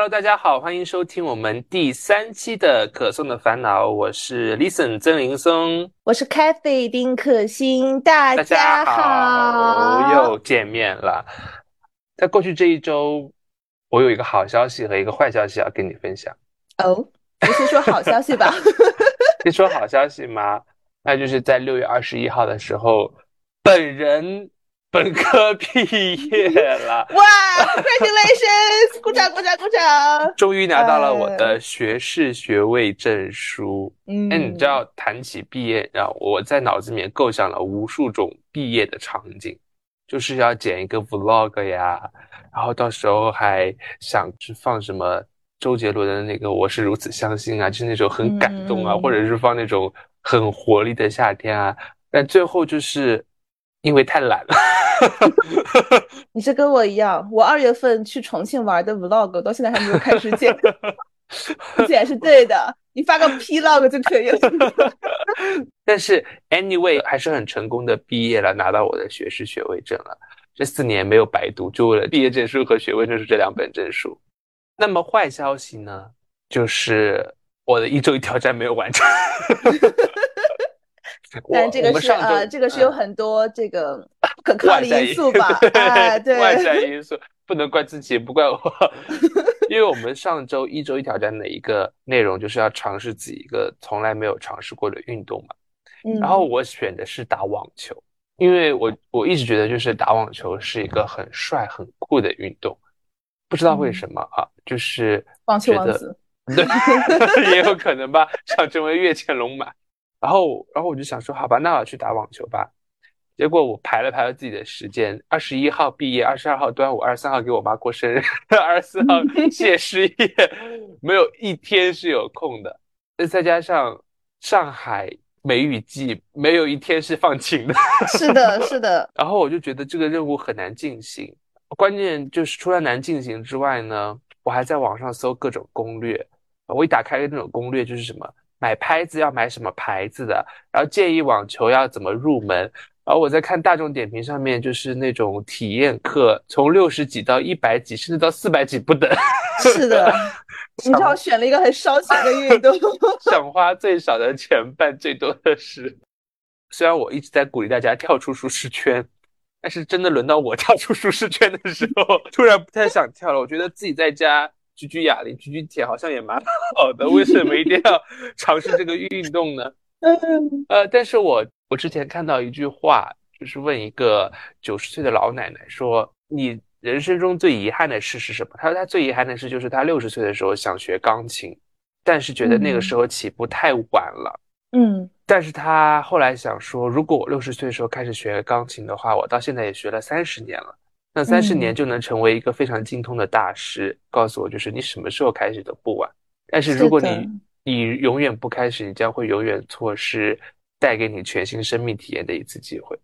Hello，大家好，欢迎收听我们第三期的可颂的烦恼。我是 Listen 曾林松，我是 Cathy 丁可欣，大家好，又见面了。在过去这一周，我有一个好消息和一个坏消息要跟你分享。哦，先说好消息吧。先说好消息吗？那就是在六月二十一号的时候，本人。本科毕业了，哇！Congratulations！鼓掌，鼓掌，鼓掌！终于拿到了我的学士学位证书。嗯，哎，你知道，谈起毕业，然后我在脑子里面构想了无数种毕业的场景，就是要剪一个 Vlog 呀，然后到时候还想去放什么周杰伦的那个《我是如此相信》啊，就是那种很感动啊，或者是放那种很活力的夏天啊，但最后就是因为太懒了。你是跟我一样，我二月份去重庆玩的 vlog 到现在还没有开始剪，剪是对的，你发个 plog 就可以了。但是 anyway 还是很成功的毕业了，拿到我的学士学位证了。这四年没有白读，就为了毕业证书和学位证书这两本证书。那么坏消息呢，就是我的一周一挑战没有完成。但这个是呃，这个是有很多这个不 可抗的因素吧？哎，对，外在因素不能怪自己，也不怪我，因为我们上周一周一挑战的一个内容就是要尝试自己一个从来没有尝试过的运动嘛。嗯，然后我选的是打网球，因为我我一直觉得就是打网球是一个很帅很酷的运动，不知道为什么啊，就是网球王子，对，也有可能吧，想成为跃前龙马。然后，然后我就想说，好吧，那我去打网球吧。结果我排了排了自己的时间，二十一号毕业，二十二号端午，二十三号给我妈过生日，二十四号 谢师宴，没有一天是有空的。再加上上海梅雨季，没有一天是放晴的。是的，是的。然后我就觉得这个任务很难进行。关键就是除了难进行之外呢，我还在网上搜各种攻略。我一打开那种攻略，就是什么。买拍子要买什么牌子的？然后建议网球要怎么入门？然后我在看大众点评上面，就是那种体验课，从六十几到一百几，甚至到四百几不等。是的，你知道选了一个很烧钱的运动，想花最少的钱办最多的事。虽然我一直在鼓励大家跳出舒适圈，但是真的轮到我跳出舒适圈的时候，突然不太想跳了。我觉得自己在家。举举哑铃，举举铁，好像也蛮好的。为什么一定要尝试这个运动呢？呃，但是我我之前看到一句话，就是问一个九十岁的老奶奶说：“你人生中最遗憾的事是什么？”她说：“她最遗憾的事就是她六十岁的时候想学钢琴，但是觉得那个时候起步太晚了。”嗯，但是她后来想说，如果我六十岁的时候开始学钢琴的话，我到现在也学了三十年了。那三十年就能成为一个非常精通的大师。告诉我，就是你什么时候开始都不晚。但是如果你你永远不开始，你将会永远错失带给你全新生命体验的一次机会。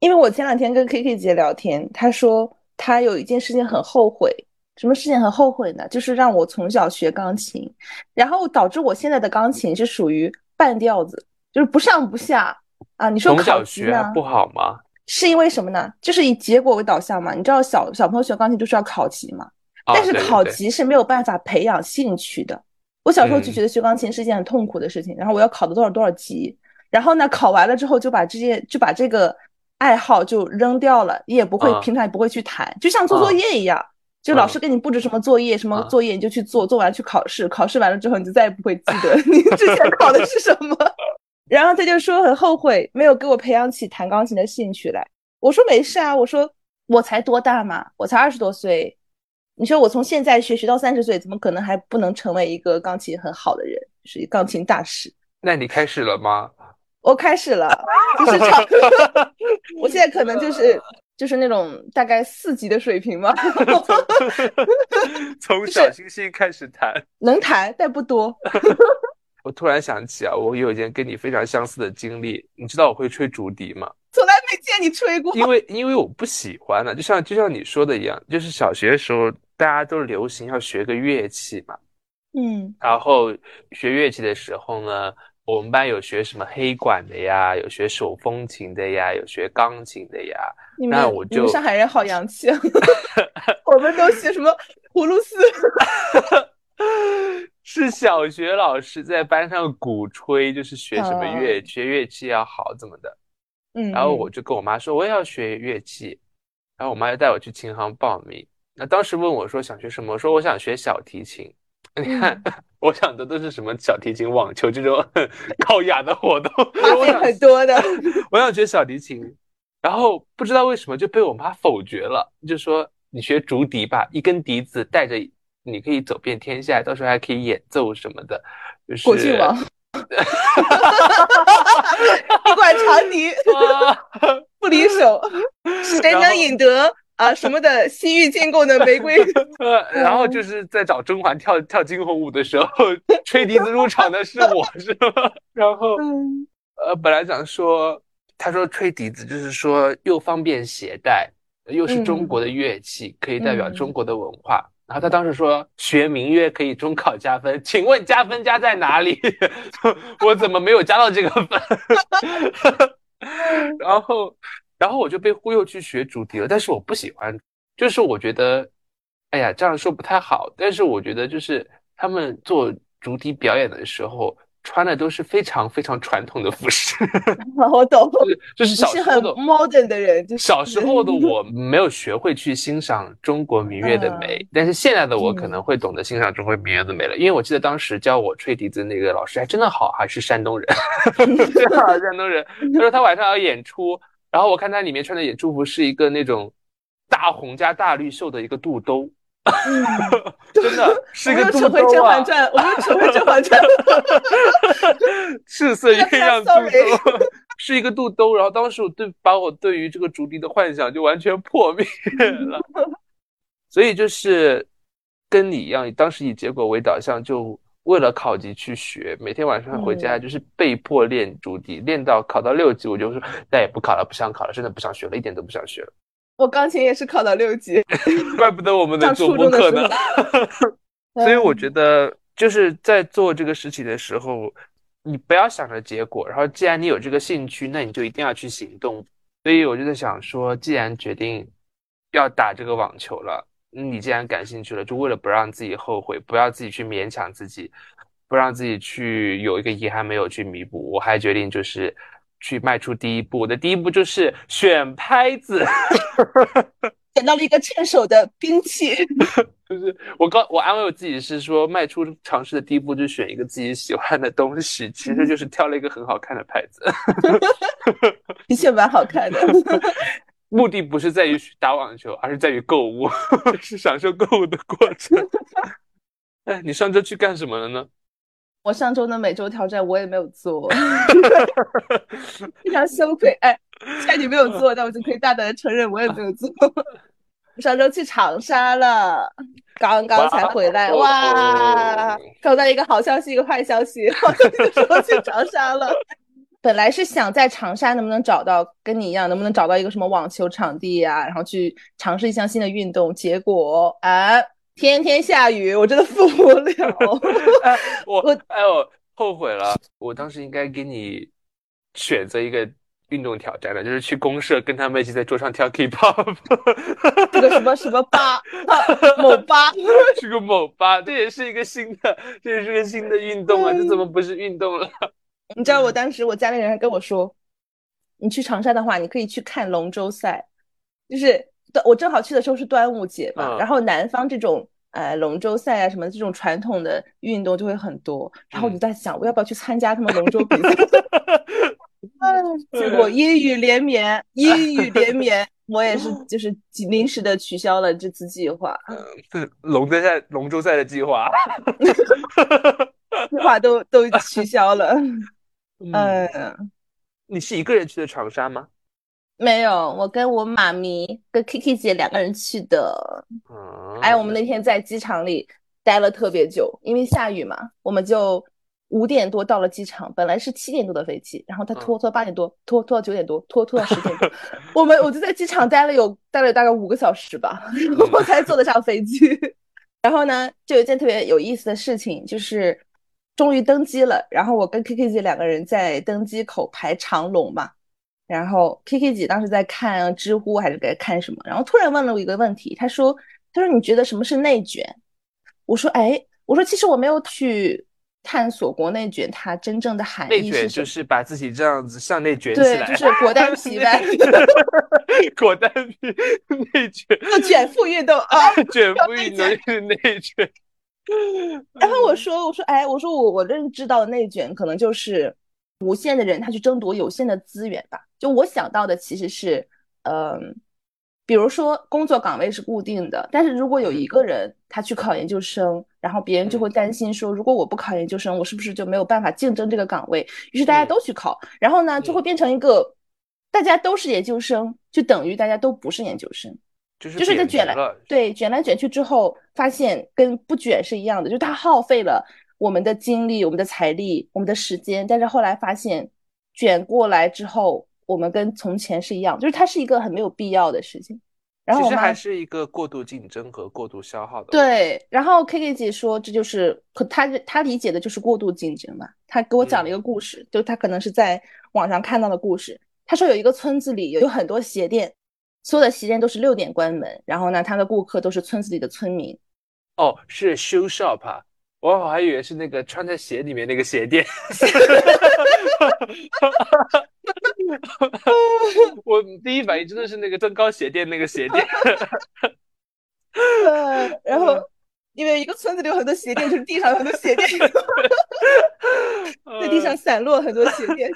因为我前两天跟 K K 姐聊天，她说她有一件事情很后悔。什么事情很后悔呢？就是让我从小学钢琴，然后导致我现在的钢琴是属于半吊子，就是不上不下啊。你说从小学不好吗？是因为什么呢？就是以结果为导向嘛。你知道小小朋友学钢琴就是要考级嘛，但是考级是没有办法培养兴趣的。我小时候就觉得学钢琴是一件很痛苦的事情，然后我要考到多少多少级，然后呢考完了之后就把这些就把这个爱好就扔掉了，你也不会平常也不会去弹，就像做作业一样，就老师给你布置什么作业什么作业你就去做，做完去考试，考试完了之后你就再也不会记得 你之前考的是什么。然后他就说很后悔没有给我培养起弹钢琴的兴趣来。我说没事啊，我说我才多大嘛，我才二十多岁。你说我从现在学学到三十岁，怎么可能还不能成为一个钢琴很好的人，是钢琴大师？那你开始了吗？我开始了，就是唱。我现在可能就是就是那种大概四级的水平嘛。从小星星开始弹，能弹但不多。我突然想起啊，我有一件跟你非常相似的经历。你知道我会吹竹笛吗？从来没见你吹过。因为因为我不喜欢呢，就像就像你说的一样，就是小学的时候大家都流行要学个乐器嘛。嗯。然后学乐器的时候呢，我们班有学什么黑管的呀，有学手风琴的呀，有学钢琴的呀。那我就上海人好洋气啊！我们都学什么葫芦丝？小学老师在班上鼓吹，就是学什么乐学乐器要好怎么的。嗯，然后我就跟我妈说我也要学乐器，然后我妈就带我去琴行报名。那当时问我说想学什么，我说我想学小提琴。你看，我想的都是什么小提琴、网球这种很高雅的活动，很多的。我想学小提琴，然后不知道为什么就被我妈否决了，就说你学竹笛吧，一根笛子带着你可以走遍天下，到时候还可以演奏什么的，就是国庆王。一管长笛，不离手，谁能引得啊什么的西域进贡的玫瑰？然后就是在找甄嬛跳跳惊鸿舞的时候，吹笛子入场的是我，是吧？然后呃，本来想说，他说吹笛子就是说又方便携带，又是中国的乐器，可以代表中国的文化。然后他当时说学民乐可以中考加分，请问加分加在哪里？我怎么没有加到这个分？然后，然后我就被忽悠去学竹笛了。但是我不喜欢，就是我觉得，哎呀，这样说不太好。但是我觉得，就是他们做竹笛表演的时候。穿的都是非常非常传统的服饰，我懂，就是小时候的 modern 的人。就是小时候的 我没有学会去欣赏中国民乐的美，但是现在的我可能会懂得欣赏中国民乐的美了。因为我记得当时教我吹笛子那个老师还真的好，还是山东人，山东人。他说他晚上要演出，然后我看他里面穿的演出服是一个那种大红加大绿袖的一个肚兜。真的是一个肚兜 啊！我甄嬛传，我又成回甄嬛传。赤色鸳鸯肚兜是一个肚兜，然后当时我对把我对于这个竹笛的幻想就完全破灭了。所以就是跟你一样，当时以结果为导向，就为了考级去学，每天晚上回家就是被迫练竹笛，练到考到六级，我就说再也不考了，不想考了，真的不想学了，一点都不想学了。我钢琴也是考到六级，怪不得我们能做播客呢。所以我觉得就是在做这个事情的时候，你不要想着结果，然后既然你有这个兴趣，那你就一定要去行动。所以我就在想说，既然决定要打这个网球了，你既然感兴趣了，就为了不让自己后悔，不要自己去勉强自己，不让自己去有一个遗憾没有去弥补，我还决定就是。去迈出第一步，我的第一步就是选拍子，选到了一个趁手的兵器。就是我刚我安慰我自己是说，迈出尝试的第一步就选一个自己喜欢的东西，其实就是挑了一个很好看的牌子。的确蛮好看的。目的不是在于打网球，而是在于购物，是享受购物的过程。哎，你上周去干什么了呢？我上周的每周挑战我也没有做，非常羞愧。哎，既然你没有做，那我就可以大胆的承认我也没有做。上周去长沙了，刚刚才回来。哇，收到一个好消息，一个坏消息。我去长沙了，本来是想在长沙能不能找到跟你一样，能不能找到一个什么网球场地呀，然后去尝试一项新的运动。结果啊。天天下雨，我真的受不了。我我哎呦，后悔了！我当时应该给你选择一个运动挑战的，就是去公社跟他们一起在桌上跳 K-pop。这个什么什么吧，某吧，是个某吧，这也是一个新的，这也是个新的运动啊！这怎么不是运动了？你知道我当时我家里人还跟我说，你去长沙的话，你可以去看龙舟赛，就是。我正好去的时候是端午节嘛，然后南方这种呃龙舟赛啊什么这种传统的运动就会很多，然后我就在想我要不要去参加他们龙舟比赛，结果阴雨连绵，阴雨 连绵，我也是就是临时的取消了这次计划，嗯，龙舟赛龙舟赛的计划，计划都都取消了，嗯，你是一个人去的长沙吗？没有，我跟我妈咪跟 Kiki 姐两个人去的。哎，我们那天在机场里待了特别久，因为下雨嘛，我们就五点多到了机场。本来是七点多的飞机，然后他拖拖八点多，拖拖到九点多，拖拖到十点多。我们我就在机场待了有待了大概五个小时吧，我才坐得上飞机。然后呢，就有一件特别有意思的事情，就是终于登机了。然后我跟 Kiki 姐两个人在登机口排长龙嘛。然后 K K 姐当时在看知乎还是在看什么，然后突然问了我一个问题，她说：“她说你觉得什么是内卷？”我说：“哎，我说其实我没有去探索国内卷它真正的含义。内卷就是把自己这样子向内卷起来，对，就是果丹皮呗。果丹皮内卷，卷腹运动啊，卷腹运动是内卷。然后我说，我说，哎，我说我我认知到的内卷可能就是无限的人他去争夺有限的资源吧。就我想到的其实是，嗯，比如说工作岗位是固定的，但是如果有一个人他去考研究生，然后别人就会担心说，如果我不考研究生，我是不是就没有办法竞争这个岗位？于是大家都去考，然后呢，就会变成一个大家都是研究生，就等于大家都不是研究生。就是就是在卷来对卷来卷去之后，发现跟不卷是一样的，就是它耗费了我们的精力、我们的财力、我们的时间，但是后来发现卷过来之后，我们跟从前是一样，就是它是一个很没有必要的事情。然后其实还是一个过度竞争和过度消耗的。对，然后 K K 姐说这就是可她她理解的就是过度竞争嘛。她给我讲了一个故事，就她可能是在网上看到的故事。她说有一个村子里有有很多鞋店。所有的鞋店都是六点关门，然后呢，她的顾客都是村子里的村民。哦，是 shoe shop 啊，我还以为是那个穿在鞋里面那个鞋垫。我第一反应真的是那个增高鞋垫那个鞋垫。呃，然后因为一个村子里有很多鞋垫，就是地上有很多鞋垫，在地上散落很多鞋垫。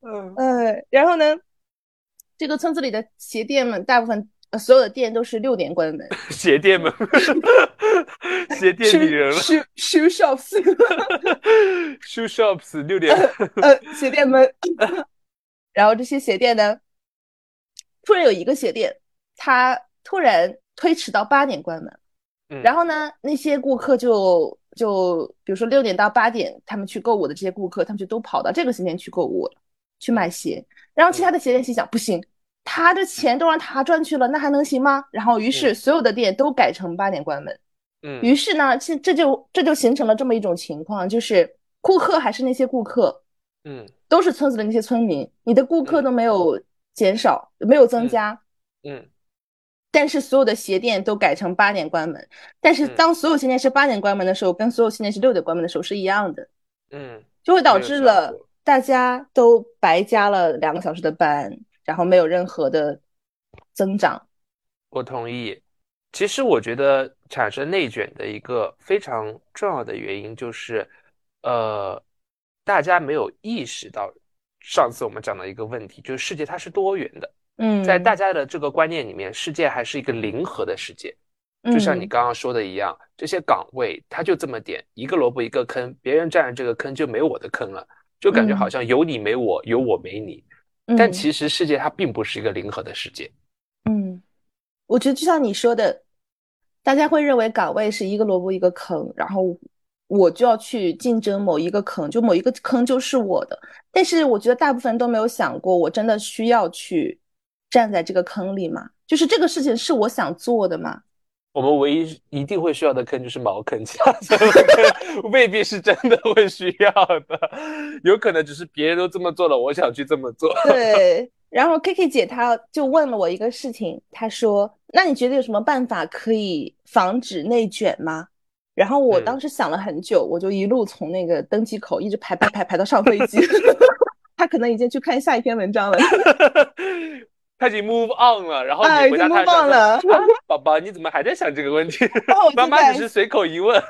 嗯，呃，然后呢？这个村子里的鞋垫们，大部分呃所有的店都是六点关门。鞋店们，鞋店里人了。shoe shoe shops，shoe shops 六点。呃，鞋店门。然后这些鞋店呢，突然有一个鞋店，它突然推迟到八点关门。嗯。然后呢，那些顾客就就比如说六点到八点，他们去购物的这些顾客，他们就都跑到这个鞋店去购物了，去买鞋。然后其他的鞋店心想，不行，他的钱都让他赚去了，那还能行吗？然后于是所有的店都改成八点关门。嗯，于是呢，这这就这就形成了这么一种情况，就是顾客还是那些顾客，嗯，都是村子的那些村民，你的顾客都没有减少，没有增加，嗯，但是所有的鞋店都改成八点关门。但是当所有鞋店是八点关门的时候，跟所有鞋店是六点关门的时候是一样的，嗯，就会导致了。大家都白加了两个小时的班，然后没有任何的增长。我同意。其实我觉得产生内卷的一个非常重要的原因就是，呃，大家没有意识到上次我们讲的一个问题，就是世界它是多元的。嗯，在大家的这个观念里面，世界还是一个零和的世界。就像你刚刚说的一样，这些岗位它就这么点，一个萝卜一个坑，别人占了这个坑就没我的坑了。就感觉好像有你没我，有我没你，但其实世界它并不是一个零和的世界。嗯，我觉得就像你说的，大家会认为岗位是一个萝卜一个坑，然后我就要去竞争某一个坑，就某一个坑就是我的。但是我觉得大部分人都没有想过，我真的需要去站在这个坑里吗？就是这个事情是我想做的吗？我们唯一一定会需要的坑就是茅坑，其他坑未必是真的会需要的，有可能只是别人都这么做了，我想去这么做。对，然后 K K 姐她就问了我一个事情，她说：“那你觉得有什么办法可以防止内卷吗？”然后我当时想了很久，我就一路从那个登机口一直排排排排到上飞机。他可能已经去看下一篇文章了。他已经 move on 了，然后你回答他说：“宝宝，你怎么还在想这个问题？”妈妈只是随口一问。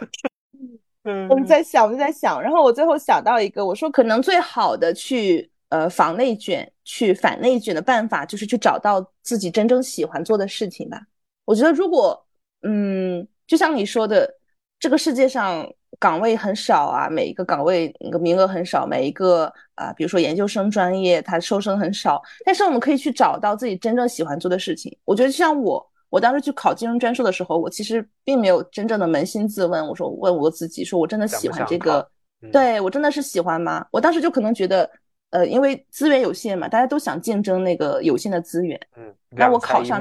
我们在想，我们在想，然后我最后想到一个，我说可能最好的去呃防内卷、去反内卷的办法，就是去找到自己真正喜欢做的事情吧。我觉得如果嗯，就像你说的，这个世界上。岗位很少啊，每一个岗位那个名额很少，每一个啊，比如说研究生专业，它收生很少。但是我们可以去找到自己真正喜欢做的事情。我觉得像我，我当时去考金融专硕的时候，我其实并没有真正的扪心自问，我说问我自己，说我真的喜欢这个？对我真的是喜欢吗？我当时就可能觉得，呃，因为资源有限嘛，大家都想竞争那个有限的资源。嗯，那我考上，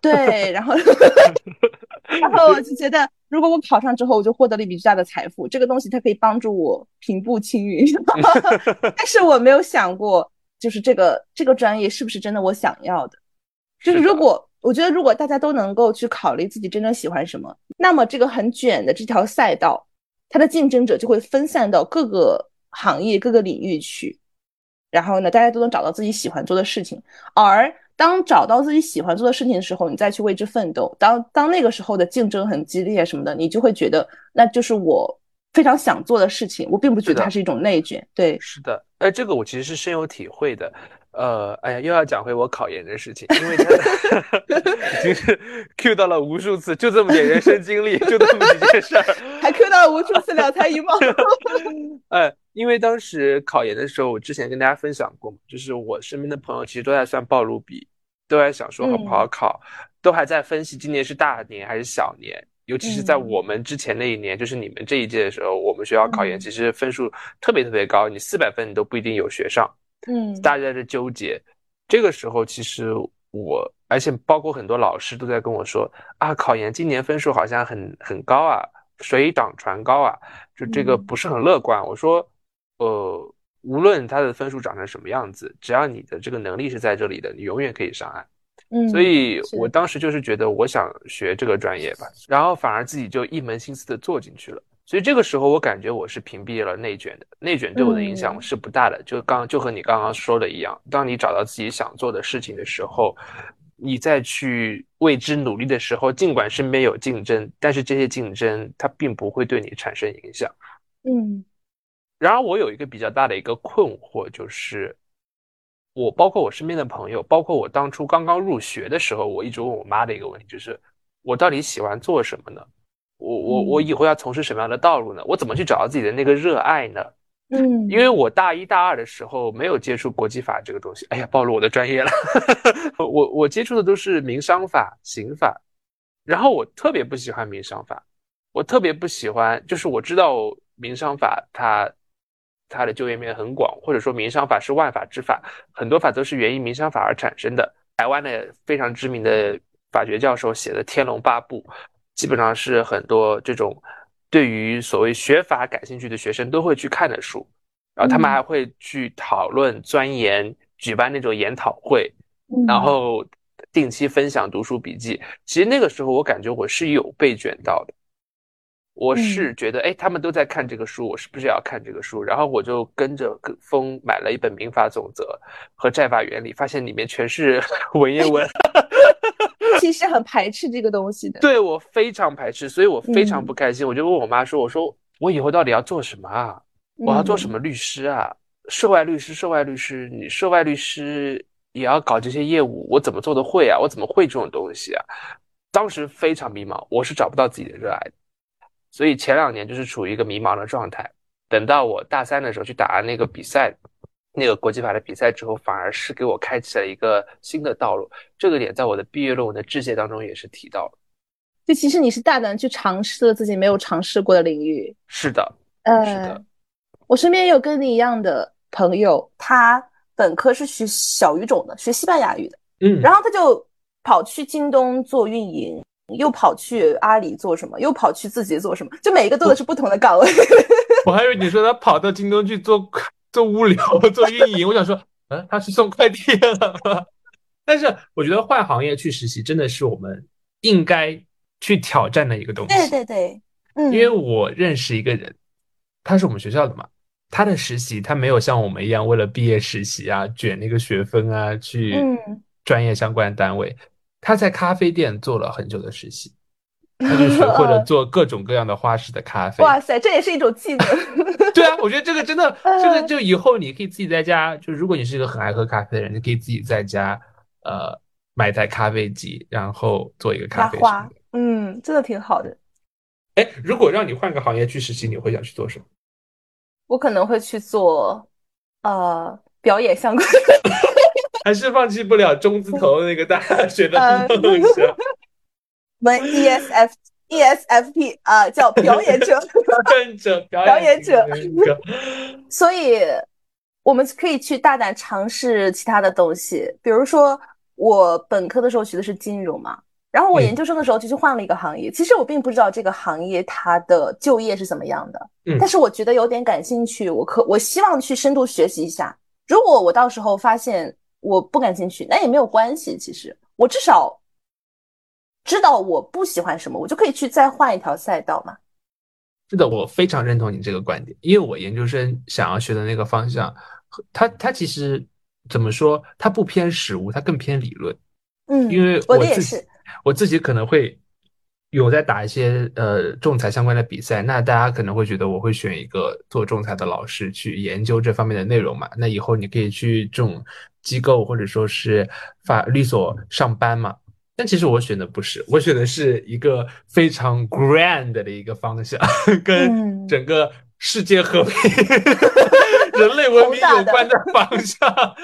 对，然后。然后我就觉得，如果我考上之后，我就获得了一笔巨大的财富，这个东西它可以帮助我平步青云。但是我没有想过，就是这个这个专业是不是真的我想要的？就是如果我觉得，如果大家都能够去考虑自己真正喜欢什么，那么这个很卷的这条赛道，它的竞争者就会分散到各个行业、各个领域去，然后呢，大家都能找到自己喜欢做的事情。而当找到自己喜欢做的事情的时候，你再去为之奋斗。当当那个时候的竞争很激烈什么的，你就会觉得那就是我非常想做的事情。我并不觉得它是一种内卷。对，是的，哎，这个我其实是深有体会的。呃，哎呀，又要讲回我考研的事情，因为真的 已经是 Q 到了无数次，就这么点人生经历，就这么几件事儿，还 Q 到了无数次两才一貌。哎，因为当时考研的时候，我之前跟大家分享过嘛，就是我身边的朋友其实都在算暴露比，都在想说好不好考，都还在分析今年是大年还是小年，尤其是在我们之前那一年，就是你们这一届的时候，我们学校考研其实分数特别特别高，你四百分你都不一定有学上。嗯，大家在这纠结，这个时候其实我，而且包括很多老师都在跟我说啊，考研今年分数好像很很高啊，水涨船高啊，就这个不是很乐观。我说，呃，无论他的分数长成什么样子，只要你的这个能力是在这里的，你永远可以上岸。嗯，所以我当时就是觉得我想学这个专业吧，然后反而自己就一门心思的做进去了。所以这个时候，我感觉我是屏蔽了内卷的，内卷对我的影响是不大的。就刚就和你刚刚说的一样，当你找到自己想做的事情的时候，你再去为之努力的时候，尽管身边有竞争，但是这些竞争它并不会对你产生影响。嗯。然而，我有一个比较大的一个困惑，就是我包括我身边的朋友，包括我当初刚刚入学的时候，我一直问我妈的一个问题，就是我到底喜欢做什么呢？我我我以后要从事什么样的道路呢？我怎么去找到自己的那个热爱呢？嗯，因为我大一大二的时候没有接触国际法这个东西。哎呀，暴露我的专业了。我我接触的都是民商法、刑法，然后我特别不喜欢民商法，我特别不喜欢，就是我知道民商法它它的就业面很广，或者说民商法是万法之法，很多法都是源于民商法而产生的。台湾的非常知名的法学教授写的《天龙八部》。基本上是很多这种对于所谓学法感兴趣的学生都会去看的书，然后他们还会去讨论、钻研、举办那种研讨会，然后定期分享读书笔记。其实那个时候我感觉我是有被卷到的，我是觉得哎，他们都在看这个书，我是不是也要看这个书？然后我就跟着风买了一本《民法总则》和《债法原理》，发现里面全是 文言文。其实很排斥这个东西的，对我非常排斥，所以我非常不开心。我就问我妈说：“我说我以后到底要做什么啊？我要做什么律师啊？涉外律师，涉外律师，你涉外律师也要搞这些业务，我怎么做的会啊？我怎么会这种东西啊？”当时非常迷茫，我是找不到自己的热爱的，所以前两年就是处于一个迷茫的状态。等到我大三的时候去打那个比赛。那个国际法的比赛之后，反而是给我开启了一个新的道路。这个点在我的毕业论文的致谢当中也是提到了。就其实你是大胆去尝试了自己没有尝试过的领域。是的，呃，是的。我身边也有跟你一样的朋友，他本科是学小语种的，学西班牙语的。嗯。然后他就跑去京东做运营，又跑去阿里做什么，又跑去字节做什么，就每一个做的是不同的岗位。我还以为你说他跑到京东去做。做物流、做运营，我想说，嗯，他是送快递了。但是我觉得换行业去实习真的是我们应该去挑战的一个东西。对对对，嗯，因为我认识一个人，他是我们学校的嘛，他的实习他没有像我们一样为了毕业实习啊卷那个学分啊去专业相关单位，他在咖啡店做了很久的实习。他就学会了 做各种各样的花式的咖啡。哇塞，这也是一种技能。对啊，我觉得这个真的，这个就以后你可以自己在家，就如果你是一个很爱喝咖啡的人，你可以自己在家，呃，买台咖啡机，然后做一个咖啡花。嗯，真的挺好的。哎，如果让你换个行业去实习，你会想去做什么？我可能会去做，呃，表演相关。还是放弃不了中字头那个大学的梦想。们 ESF ESFP 啊，叫表演者，表演者，表演者。所以，我们可以去大胆尝试其他的东西。比如说，我本科的时候学的是金融嘛，然后我研究生的时候就去换了一个行业。其实我并不知道这个行业它的就业是怎么样的，但是我觉得有点感兴趣。我可我希望去深度学习一下。如果我到时候发现我不感兴趣，那也没有关系。其实我至少。知道我不喜欢什么，我就可以去再换一条赛道嘛。是的，我非常认同你这个观点，因为我研究生想要学的那个方向，它它其实怎么说，它不偏实物，它更偏理论。嗯，因为我自己我自己可能会有在打一些呃仲裁相关的比赛，那大家可能会觉得我会选一个做仲裁的老师去研究这方面的内容嘛？那以后你可以去这种机构或者说是法律所上班嘛？但其实我选的不是，我选的是一个非常 grand 的一个方向，跟整个世界和平、人类文明有关的方向。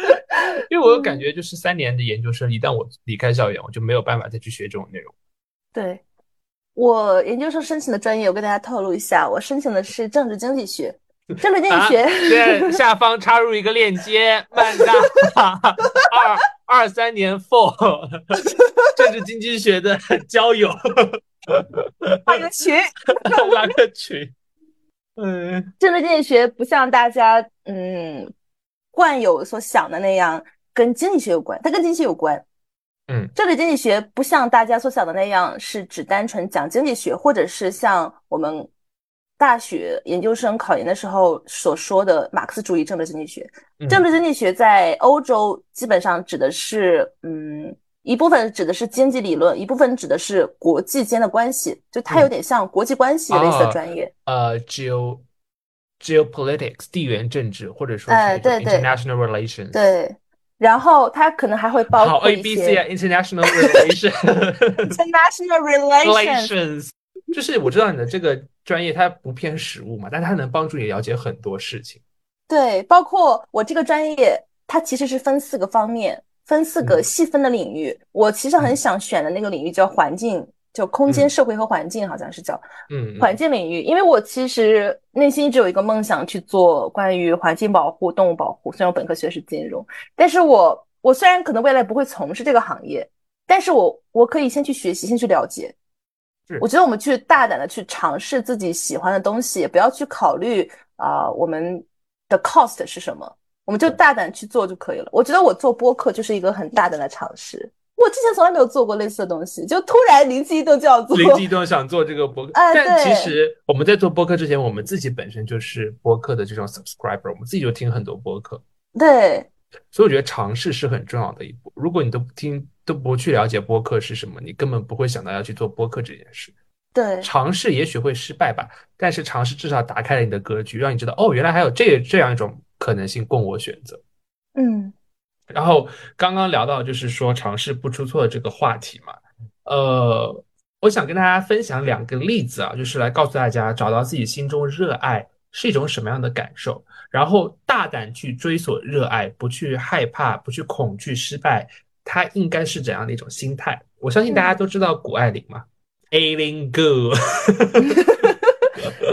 因为我有感觉，就是三年的研究生，一旦我离开校园，我就没有办法再去学这种内容。对，我研究生申请的专业，我跟大家透露一下，我申请的是政治经济学。政治经济学，对，下方插入一个链接，曼大二二三年 for 政治经济学的交友，拉个群，拉个群。嗯，政治经济学不像大家嗯惯有所想的那样跟经济学有关，它跟经济学有关。嗯，政治经济学不像大家所想的那样是只单纯讲经济学，或者是像我们。大学研究生考研的时候所说的马克思主义政治经济学，政治经济学在欧洲基本上指的是，嗯，一部分指的是经济理论，一部分指的是国际间的关系，就它有点像国际关系类似的专业。呃，geo geopolitics 地缘政治，或者说是 international relations。对，然后它可能还会包括一些 international relations，international relations。就是我知道你的这个专业它不偏实务嘛，但它能帮助你了解很多事情。对，包括我这个专业，它其实是分四个方面，分四个细分的领域。我其实很想选的那个领域叫环境，叫空间、社会和环境，好像是叫嗯环境领域。因为我其实内心一直有一个梦想去做关于环境保护、动物保护。虽然我本科学的是金融，但是我我虽然可能未来不会从事这个行业，但是我我可以先去学习，先去了解。我觉得我们去大胆的去尝试自己喜欢的东西，不要去考虑啊我们的 cost 是什么，我们就大胆去做就可以了。我觉得我做播客就是一个很大胆的尝试，我之前从来没有做过类似的东西，就突然灵机一动就要做。灵机一动想做这个播客，但其实我们在做播客之前，我们自己本身就是播客的这种 subscriber，我们自己就听很多播客。对，所以我觉得尝试是很重要的一步。如果你都不听。都不去了解播客是什么，你根本不会想到要去做播客这件事。对，尝试也许会失败吧，但是尝试至少打开了你的格局，让你知道哦，原来还有这这样一种可能性供我选择。嗯，然后刚刚聊到就是说尝试不出错的这个话题嘛，呃，我想跟大家分享两个例子啊，就是来告诉大家找到自己心中热爱是一种什么样的感受，然后大胆去追索热爱，不去害怕，不去恐惧失败。它应该是怎样的一种心态？我相信大家都知道谷爱凌嘛，Aileen Gu，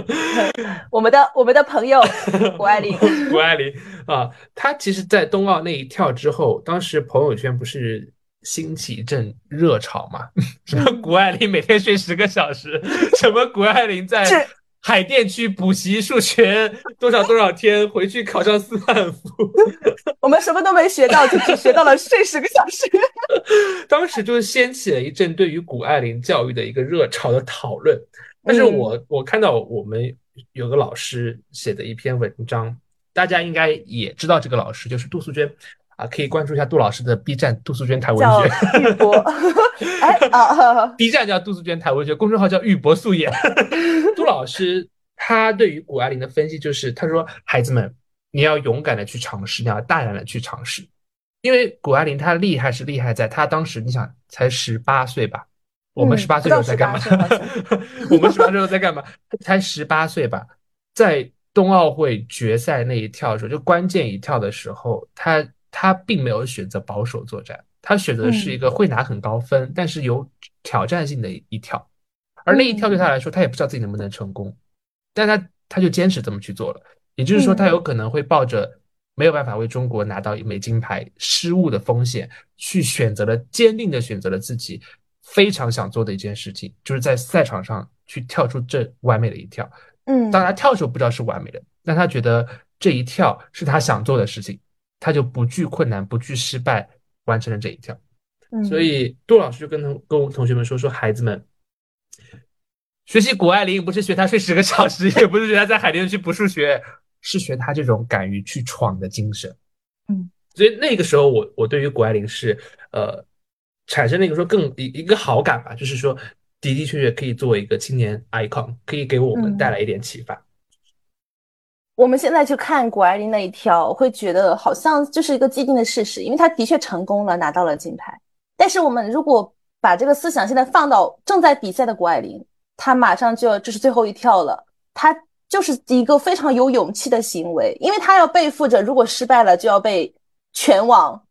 我们的我们的朋友 谷爱凌，谷爱凌啊，她其实，在冬奥那一跳之后，当时朋友圈不是兴起一阵热潮嘛？什么谷爱凌每天睡十个小时，什么谷爱凌在。海淀区补习数学多少多少天，回去考上斯坦福。我们什么都没学到，就只学到了睡十个小时。当时就掀起了一阵对于谷爱凌教育的一个热潮的讨论。但是我我看到我们有个老师写的一篇文章，大家应该也知道这个老师就是杜素娟。啊，可以关注一下杜老师的 B 站杜素娟谈文学。玉博，哎啊，B 站叫杜素娟谈文学，公众号叫玉博素颜。杜老师他对于谷爱凌的分析就是，他说孩子们，你要勇敢的去尝试，你要大胆的去尝试，因为谷爱凌她厉害是厉害在她当时你想才十八岁吧，我们十八岁时候在干嘛？我们十八岁时候在干嘛？才十八岁吧，在冬奥会决赛那一跳的时候，就关键一跳的时候，他。他并没有选择保守作战，他选择的是一个会拿很高分，但是有挑战性的一跳，而那一跳对他来说，他也不知道自己能不能成功，但他他就坚持这么去做了。也就是说，他有可能会抱着没有办法为中国拿到一枚金牌失误的风险，去选择了坚定的选择了自己非常想做的一件事情，就是在赛场上去跳出这完美的一跳。嗯，当他跳的时候不知道是完美的，但他觉得这一跳是他想做的事情。他就不惧困难，不惧失败，完成了这一跳。所以杜老师就跟同跟同学们说说，孩子们，学习谷爱凌不是学她睡十个小时，也不是学她在海淀区补数学，是学她这种敢于去闯的精神。嗯，所以那个时候我我对于谷爱凌是呃产生了一个说更一一个好感吧，就是说的的确确可以作为一个青年 icon，可以给我们带来一点启发。我们现在去看谷爱凌那一条，会觉得好像就是一个既定的事实，因为她的确成功了，拿到了金牌。但是我们如果把这个思想现在放到正在比赛的谷爱凌，她马上就要这是最后一跳了，她就是一个非常有勇气的行为，因为她要背负着如果失败了就要被全网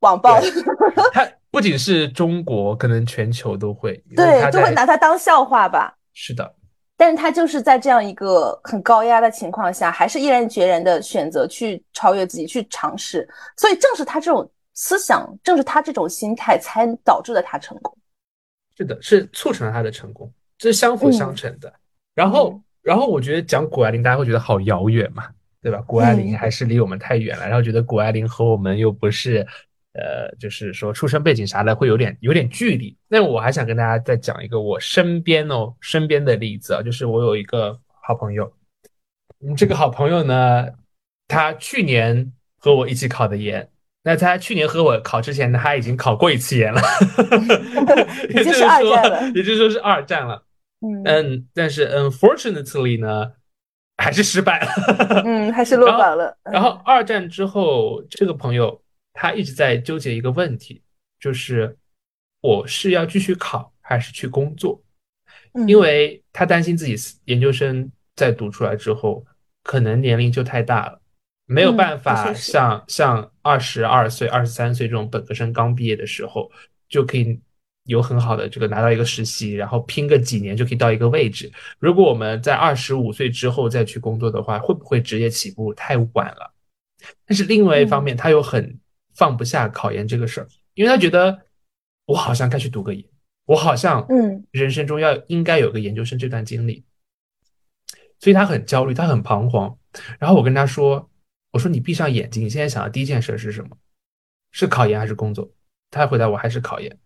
网暴。她不仅是中国，可能全球都会，对，就会拿它当笑话吧。是的。但是他就是在这样一个很高压的情况下，还是毅然决然的选择去超越自己，去尝试。所以正是他这种思想，正是他这种心态，才导致了他成功。是的，是促成了他的成功，这是相辅相成的。然后，然后我觉得讲谷爱凌，大家会觉得好遥远嘛，对吧？谷爱凌还是离我们太远了，然后觉得谷爱凌和我们又不是。呃，就是说出生背景啥的会有点有点距离。那我还想跟大家再讲一个我身边哦身边的例子啊，就是我有一个好朋友，嗯，这个好朋友呢，他去年和我一起考的研。那他去年和我考之前呢，他已经考过一次研了，也就是二战了，也就是说是二战了。嗯嗯，但是 unfortunately 呢，还是失败了，嗯，还是落榜了。然后二战之后，这个朋友。他一直在纠结一个问题，就是我是要继续考还是去工作？因为他担心自己研究生在读出来之后，可能年龄就太大了，没有办法像像二十二岁、二十三岁这种本科生刚毕业的时候，就可以有很好的这个拿到一个实习，然后拼个几年就可以到一个位置。如果我们在二十五岁之后再去工作的话，会不会职业起步太晚了？但是另外一方面，他又很。放不下考研这个事儿，因为他觉得我好像该去读个研，我好像嗯，人生中要应该有个研究生这段经历，所以他很焦虑，他很彷徨。然后我跟他说：“我说你闭上眼睛，你现在想的第一件事是什么？是考研还是工作？”他回答我还是考研。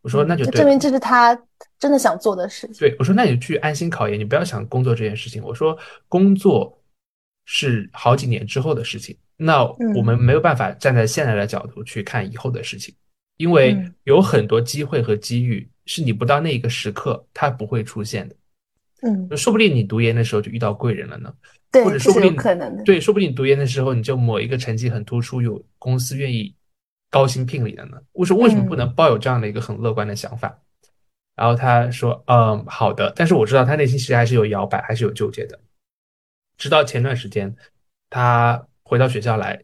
我说那就证明这是他真的想做的事情。对，我说那你就去安心考研，你不要想工作这件事情。我说工作是好几年之后的事情。那我们没有办法站在现在的角度去看以后的事情，因为有很多机会和机遇是你不到那一个时刻它不会出现的。嗯，说不定你读研的时候就遇到贵人了呢。对，或者说不定可能的。对，说不定你读研的时候你就某一个成绩很突出，有公司愿意高薪聘礼了呢。我说为什么不能抱有这样的一个很乐观的想法？然后他说：“嗯，好的。”但是我知道他内心其实还是有摇摆，还是有纠结的。直到前段时间，他。回到学校来，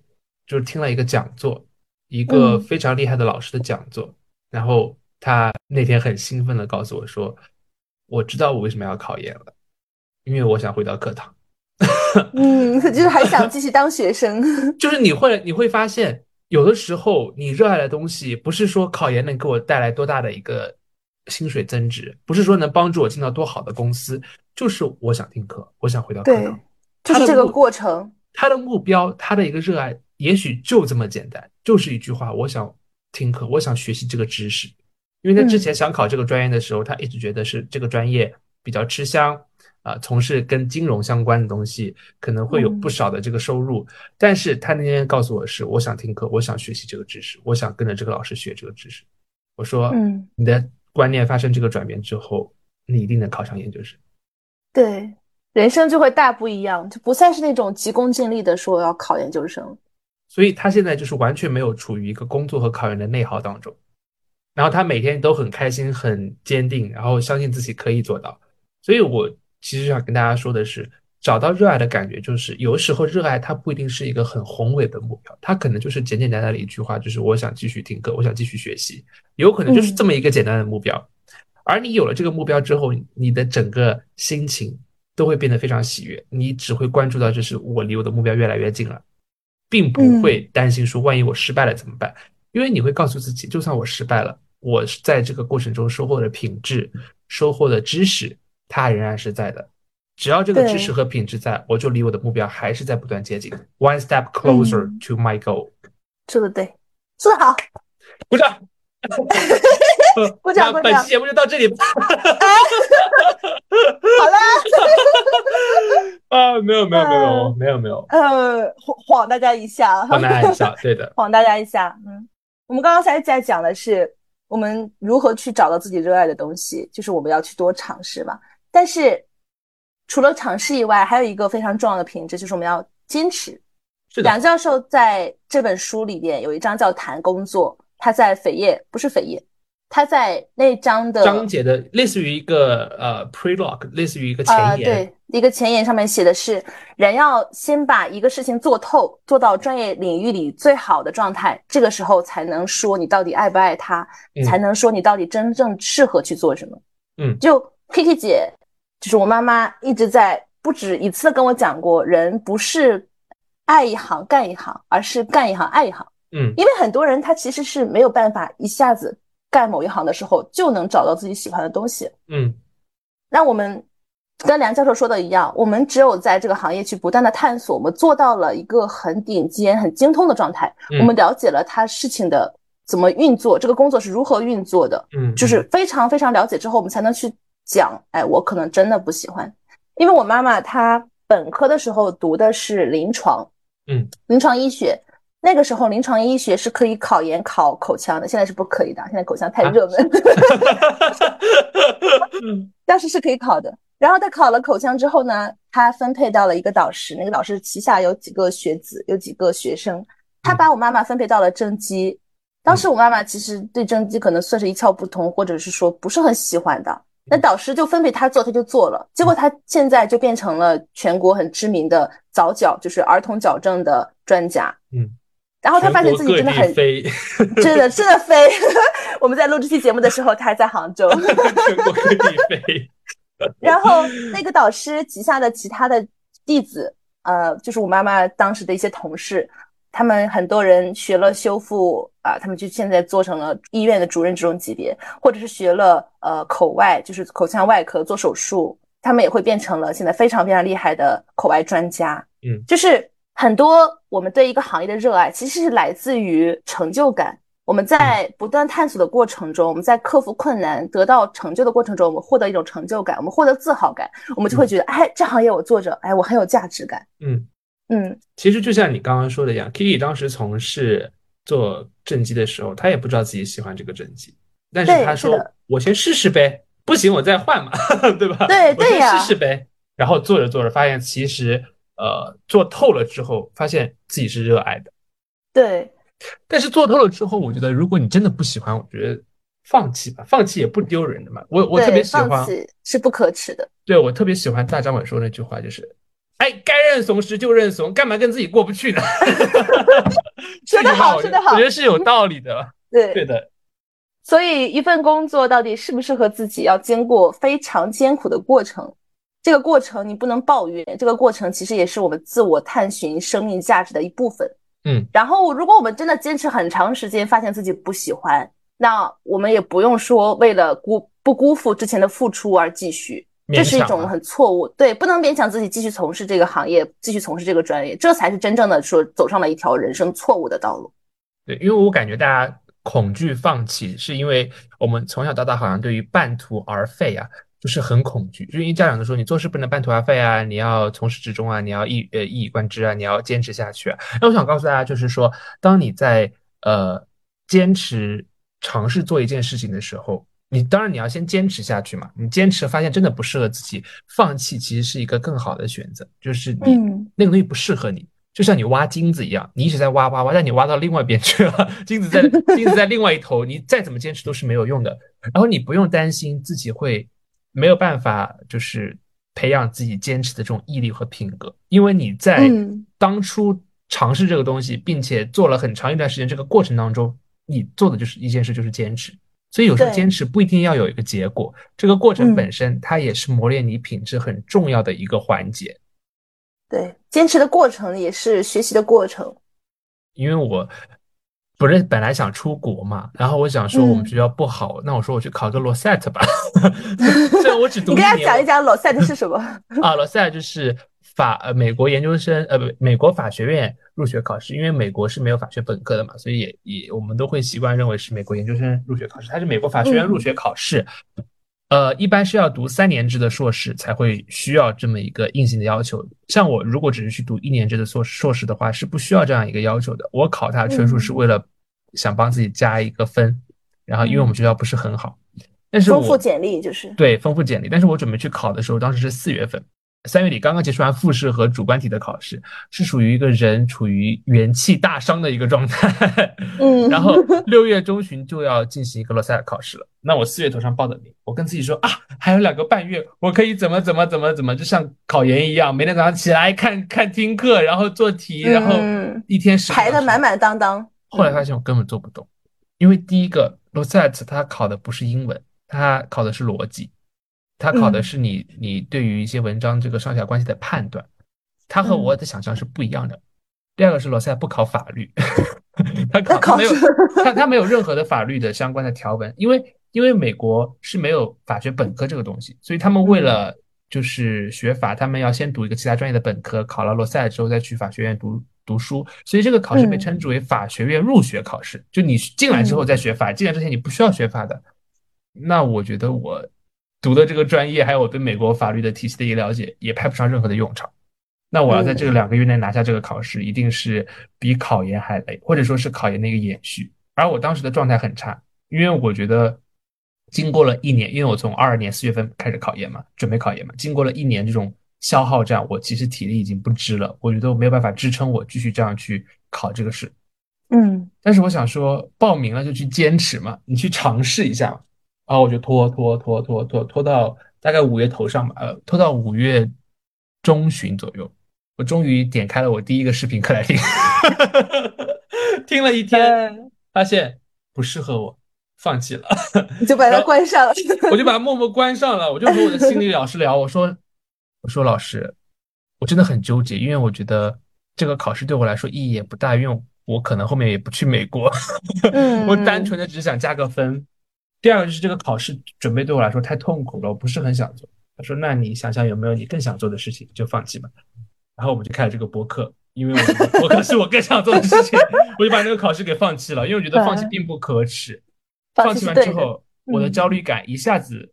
就是听了一个讲座，一个非常厉害的老师的讲座。然后他那天很兴奋的告诉我说：“我知道我为什么要考研了，因为我想回到课堂。”嗯，就是还想继续当学生。就是你会你会发现，有的时候你热爱的东西，不是说考研能给我带来多大的一个薪水增值，不是说能帮助我进到多好的公司，就是我想听课，我想回到课堂。就是这个过程。他的目标，他的一个热爱，也许就这么简单，就是一句话：我想听课，我想学习这个知识。因为他之前想考这个专业的时候，他一直觉得是这个专业比较吃香啊，从事跟金融相关的东西可能会有不少的这个收入。但是他那天告诉我是：我想听课，我想学习这个知识，我想跟着这个老师学这个知识。我说：嗯，你的观念发生这个转变之后，你一定能考上研究生。对。人生就会大不一样，就不再是那种急功近利的说要考研究生。所以他现在就是完全没有处于一个工作和考研的内耗当中，然后他每天都很开心、很坚定，然后相信自己可以做到。所以我其实想跟大家说的是，找到热爱的感觉，就是有时候热爱它不一定是一个很宏伟的目标，它可能就是简简单单的一句话，就是我想继续听课，我想继续学习，有可能就是这么一个简单的目标。而你有了这个目标之后，你的整个心情。都会变得非常喜悦，你只会关注到就是我离我的目标越来越近了，并不会担心说万一我失败了怎么办？因为你会告诉自己，就算我失败了，我在这个过程中收获的品质、收获的知识，它仍然是在的。只要这个知识和品质在，我就离我的目标还是在不断接近，one step closer to my goal。说的对，说的好，鼓掌。鼓掌，那本期节目就到这里。好了。啊，没有没有没有没有没有，呃，晃大家一下，晃大家一下，对的，晃大家一下。嗯，我们刚刚才在讲的是我们如何去找到自己热爱的东西，就是我们要去多尝试嘛。但是除了尝试以外，还有一个非常重要的品质，就是我们要坚持。梁教授在这本书里边有一章叫谈工作，他在扉页不是扉页。他在那章的章节的类似于一个呃 prelog，类似于一个前言，对，一个前言上面写的是，人要先把一个事情做透，做到专业领域里最好的状态，这个时候才能说你到底爱不爱他，才能说你到底真正适合去做什么。嗯，就 Kiki 姐，就是我妈妈一直在不止一次跟我讲过，人不是爱一行干一行，而是干一行爱一行。嗯，因为很多人他其实是没有办法一下子。干某一行的时候，就能找到自己喜欢的东西。嗯，那我们跟梁教授说的一样，我们只有在这个行业去不断的探索，我们做到了一个很顶尖、很精通的状态，我们了解了他事情的怎么运作，这个工作是如何运作的。嗯，就是非常非常了解之后，我们才能去讲。哎，我可能真的不喜欢，因为我妈妈她本科的时候读的是临床，嗯，临床医学。那个时候，临床医学是可以考研考口腔的，现在是不可以的。现在口腔太热门。当时是可以考的。然后他考了口腔之后呢，他分配到了一个导师，那个导师旗下有几个学子，有几个学生。他把我妈妈分配到了正畸。当时我妈妈其实对正畸可能算是一窍不通，或者是说不是很喜欢的。那导师就分配他做，他就做了。结果他现在就变成了全国很知名的早矫，就是儿童矫正的专家。嗯。然后他发现自己真的很飞，真的真的飞。我们在录这期节目的时候，他还在杭州。全国各地飞。然后那个导师旗下的其他的弟子，呃，就是我妈妈当时的一些同事，他们很多人学了修复啊，他们就现在做成了医院的主任这种级别，或者是学了呃口外，就是口腔外科做手术，他们也会变成了现在非常非常厉害的口外专家。嗯，就是。很多我们对一个行业的热爱，其实是来自于成就感。我们在不断探索的过程中，我们在克服困难、得到成就的过程中，我们获得一种成就感，我们获得自豪感，我们就会觉得，哎，这行业我做着，哎，我很有价值感。嗯嗯，其实就像你刚刚说的一样，Kiki 当时从事做正畸的时候，他也不知道自己喜欢这个正畸，但是他说，我先试试呗，不行我再换嘛，对吧？对对呀，试试呗。然后做着做着，发现其实。呃，做透了之后，发现自己是热爱的，对。但是做透了之后，我觉得如果你真的不喜欢，我觉得放弃吧，放弃也不丢人的嘛。我我特别喜欢，是不可耻的。对我特别喜欢大张伟说那句话，就是，哎，该认怂时就认怂，干嘛跟自己过不去呢？说得好，说得好，我觉得是有道理的。对，对的。所以一份工作到底适不适合自己，要经过非常艰苦的过程。这个过程你不能抱怨，这个过程其实也是我们自我探寻生命价值的一部分。嗯，然后如果我们真的坚持很长时间，发现自己不喜欢，那我们也不用说为了辜不辜负之前的付出而继续，这是一种很错误。对，不能勉强自己继续从事这个行业，继续从事这个专业，这才是真正的说走上了一条人生错误的道路。对，因为我感觉大家恐惧放弃，是因为我们从小到大好像对于半途而废啊。就是很恐惧，就因为家长都说你做事不能半途而废啊，你要从始至终啊，你要一呃一以贯之啊，你要坚持下去啊。那我想告诉大家，就是说，当你在呃坚持尝试做一件事情的时候，你当然你要先坚持下去嘛。你坚持发现真的不适合自己，放弃其实是一个更好的选择。就是你那个东西不适合你，就像你挖金子一样，你一直在挖挖挖，但你挖到另外一边去了，金子在金子在另外一头，你再怎么坚持都是没有用的。然后你不用担心自己会。没有办法，就是培养自己坚持的这种毅力和品格，因为你在当初尝试这个东西，并且做了很长一段时间，这个过程当中，你做的就是一件事，就是坚持。所以有时候坚持不一定要有一个结果，这个过程本身它也是磨练你品质很重要的一个环节。对，坚持的过程也是学习的过程。因为我。不是本来想出国嘛，然后我想说我们学校不好，那我说我去考个 LSAT 吧。虽然我只读。你给大家讲一讲 LSAT 是什么？啊，LSAT 就是法呃美国研究生呃不美国法学院入学考试，因为美国是没有法学本科的嘛，所以也也我们都会习惯认为是美国研究生入学考试。它是美国法学院入学考试，呃，一般是要读三年制的硕士才会需要这么一个硬性的要求。像我如果只是去读一年制的硕硕士的话，是不需要这样一个要求的。我考它纯属是为了想帮自己加一个分，然后因为我们学校不是很好，但是丰富简历就是对丰富简历。但是我准备去考的时候，当时是四月份。三月底刚刚结束完复试和主观题的考试，是属于一个人处于元气大伤的一个状态。嗯，然后六月中旬就要进行一个罗塞尔考试了。那我四月头上报的名，我跟自己说啊，还有两个半月，我可以怎么怎么怎么怎么，就像考研一样，每天早上起来看看听课，然后做题，然后一天排的满满当当。后来发现我根本做不动，因为第一个罗塞尔它考的不是英文，它考的是逻辑。他考的是你，你对于一些文章这个上下关系的判断，他和我的想象是不一样的。第二个是罗塞不考法律，他考他没有他他没有任何的法律的相关的条文，因为因为美国是没有法学本科这个东西，所以他们为了就是学法，他们要先读一个其他专业的本科，考了罗塞之后再去法学院读读书，所以这个考试被称之为法学院入学考试，就你进来之后再学法，进来之前你不需要学法的。那我觉得我。读的这个专业，还有我对美国法律的体系的一个了解，也派不上任何的用场。那我要在这个两个月内拿下这个考试，一定是比考研还累，或者说是考研的一个延续。而我当时的状态很差，因为我觉得经过了一年，因为我从二二年四月份开始考研嘛，准备考研嘛，经过了一年这种消耗战，我其实体力已经不支了。我觉得我没有办法支撑我继续这样去考这个试。嗯，但是我想说，报名了就去坚持嘛，你去尝试一下嘛。然后我就拖拖拖拖拖拖到大概五月头上吧，呃，拖到五月中旬左右，我终于点开了我第一个视频课来听，听了一天，发现不适合我，放弃了，你就把它关上了，我就把它默默关上了，我就和我的心理老师聊，我说，我说老师，我真的很纠结，因为我觉得这个考试对我来说意义也不大，因为我可能后面也不去美国，我单纯的只想加个分。第二个就是这个考试准备对我来说太痛苦了，我不是很想做。他说：“那你想想有没有你更想做的事情，就放弃吧。”然后我们就开了这个播客，因为我播客是我更想做的事情，我就把那个考试给放弃了，因为我觉得放弃并不可耻。放弃完之后，我的焦虑感一下子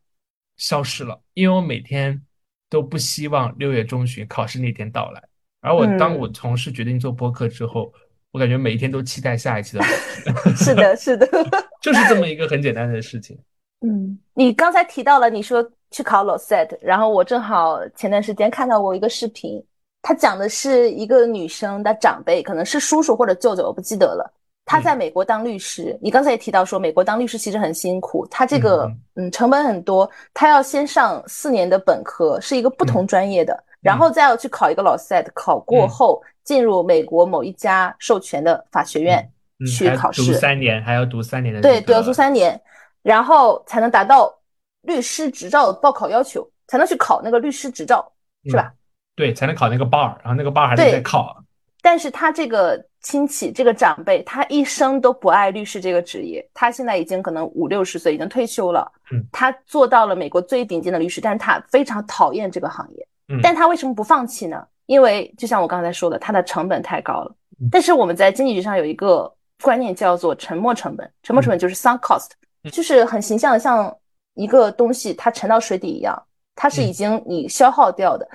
消失了，因为我每天都不希望六月中旬考试那天到来。而我当我从事决定做播客之后。我感觉每一天都期待下一期的 是的，是的，就是这么一个很简单的事情。嗯，你刚才提到了你说去考 LSAT，然后我正好前段时间看到过一个视频，他讲的是一个女生的长辈，可能是叔叔或者舅舅，我不记得了。他在美国当律师，你刚才也提到说美国当律师其实很辛苦，他这个嗯成本很多，他要先上四年的本科，是一个不同专业的。然后再要去考一个老 set，考过后进入美国某一家授权的法学院去考试，读三年还要读三年的，对，都要读三年，然后才能达到律师执照报考要求，才能去考那个律师执照，是吧？对，才能考那个 bar，然后那个 bar 还得再考。但是他这个亲戚，这个长辈，他一生都不爱律师这个职业，他现在已经可能五六十岁，已经退休了。嗯，他做到了美国最顶尖的律师，但是他非常讨厌这个行业。但他为什么不放弃呢？因为就像我刚才说的，它的成本太高了。但是我们在经济学上有一个观念叫做沉没成本，沉没成本就是 sunk cost，就是很形象的像一个东西它沉到水底一样，它是已经你消耗掉的